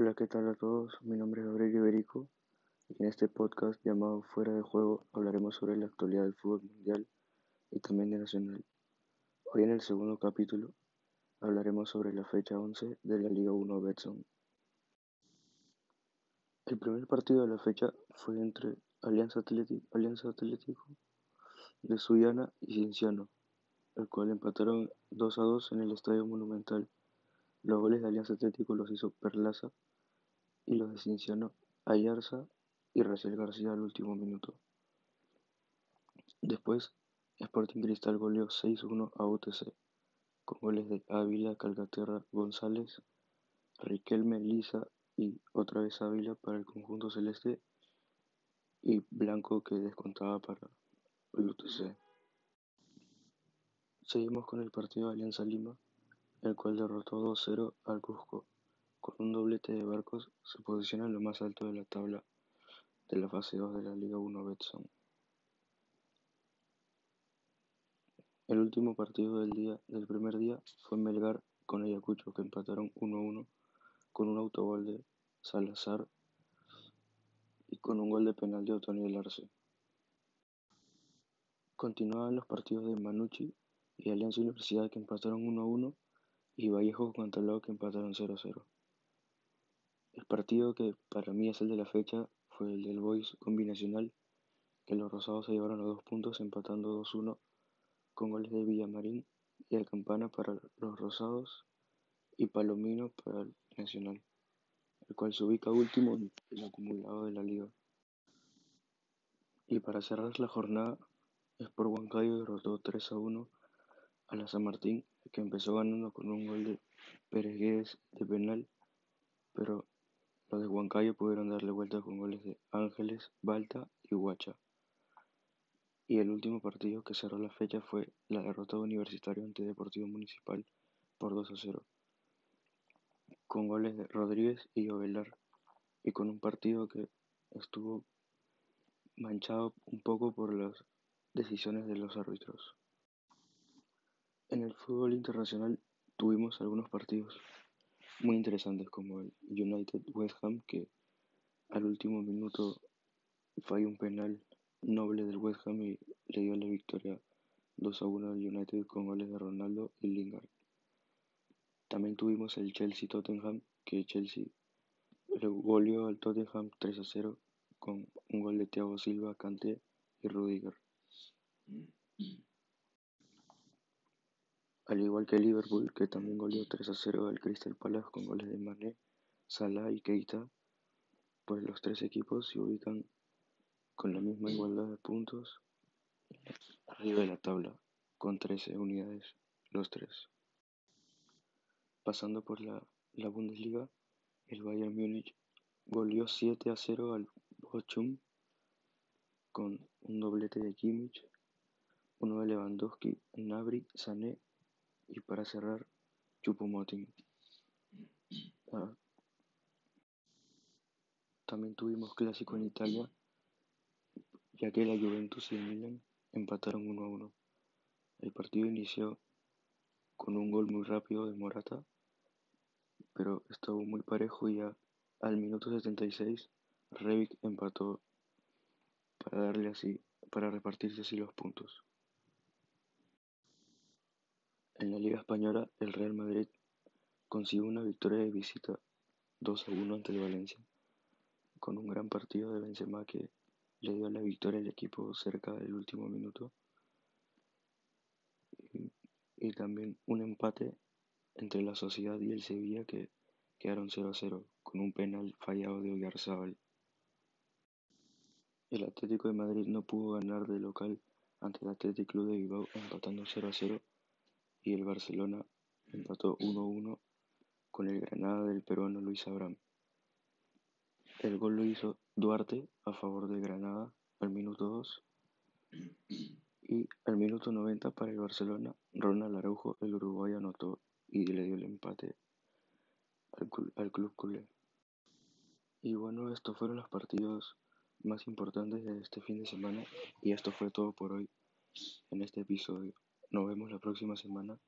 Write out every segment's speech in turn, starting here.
Hola, ¿qué tal a todos? Mi nombre es Gabriel Iberico y en este podcast llamado Fuera de Juego hablaremos sobre la actualidad del fútbol mundial y también de nacional. Hoy en el segundo capítulo hablaremos sobre la fecha 11 de la Liga 1 Betson. El primer partido de la fecha fue entre Alianza Atlético, de Sullana y Cienciano, el cual empataron 2 a 2 en el Estadio Monumental. Los goles de Alianza Atlético los hizo Perlaza y los de Cienciano Ayarza y Raciel García al último minuto. Después, Sporting Cristal goleó 6-1 a UTC, con goles de Ávila, Calcaterra, González, Riquelme, Lisa y otra vez Ávila para el conjunto celeste y Blanco que descontaba para el UTC. Seguimos con el partido de Alianza Lima, el cual derrotó 2-0 al Cusco. Con un doblete de Barcos se posiciona en lo más alto de la tabla de la fase 2 de la Liga 1 Betson. El último partido del día del primer día fue Melgar con Ayacucho que empataron 1-1 con un autogol de Salazar y con un gol de penal de Otoniel Arce. Continuaban los partidos de Manucci y Alianza Universidad que empataron 1-1 y Vallejo con Antaló que empataron 0-0. El partido que para mí es el de la fecha fue el del Boys combinacional, que los rosados se llevaron a dos puntos empatando 2-1 con goles de Villamarín y el Campana para los rosados y Palomino para el Nacional, el cual se ubica último en el acumulado de la liga. Y para cerrar la jornada, Sport Huancayo derrotó 3 1 a la San Martín, que empezó ganando con un gol de Pérez de penal, pero los de Huancayo pudieron darle vuelta con goles de Ángeles, Balta y Huacha. Y el último partido que cerró la fecha fue la derrota de Universitario ante Deportivo Municipal por 2 a 0, con goles de Rodríguez y Ovelar, y con un partido que estuvo manchado un poco por las decisiones de los árbitros. En el fútbol internacional tuvimos algunos partidos muy interesantes como el United West Ham que al último minuto falló un penal noble del West Ham y le dio la victoria 2 a 1 al United con goles de Ronaldo y Lingard. También tuvimos el Chelsea Tottenham que Chelsea le goleó al Tottenham 3 a 0 con un gol de Thiago Silva, Kanté y Rudiger. Al igual que Liverpool, que también goleó 3 a 0 al Crystal Palace con goles de Mané, Salah y Keita, pues los tres equipos se ubican con la misma igualdad de puntos arriba de la tabla, con 13 unidades los tres. Pasando por la, la Bundesliga, el Bayern Múnich goleó 7 a 0 al Bochum con un doblete de Kimmich, uno de Lewandowski, Nabri, Sané y para cerrar, Chupomoting. Ah. También tuvimos clásico en Italia, ya que la Juventus y el Milan empataron 1 a 1. El partido inició con un gol muy rápido de Morata, pero estuvo muy parejo y ya al minuto 76 Rebic empató para darle así, para repartirse así los puntos. En la Liga Española, el Real Madrid consiguió una victoria de visita 2 a 1 ante el Valencia, con un gran partido de Benzema que le dio la victoria al equipo cerca del último minuto y, también un empate entre la Sociedad y el Sevilla que quedaron 0 a 0 con un penal fallado de Oyarzábal. El Atlético de Madrid no pudo ganar de local ante el Atlético Club de Bilbao empatando 0 a 0 y el Barcelona empató 1-1 con el Granada del peruano Luis Abraham. El gol lo hizo Duarte a favor del Granada al minuto 2 y al minuto 90 para el Barcelona, Ronald Araujo, el uruguayo, anotó y le dio el empate al, al club culé. Y bueno, estos fueron los partidos más importantes de este fin de semana y esto fue todo por hoy en este episodio. Nos vemos la próxima semana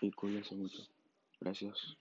y cuídense mucho. Gracias.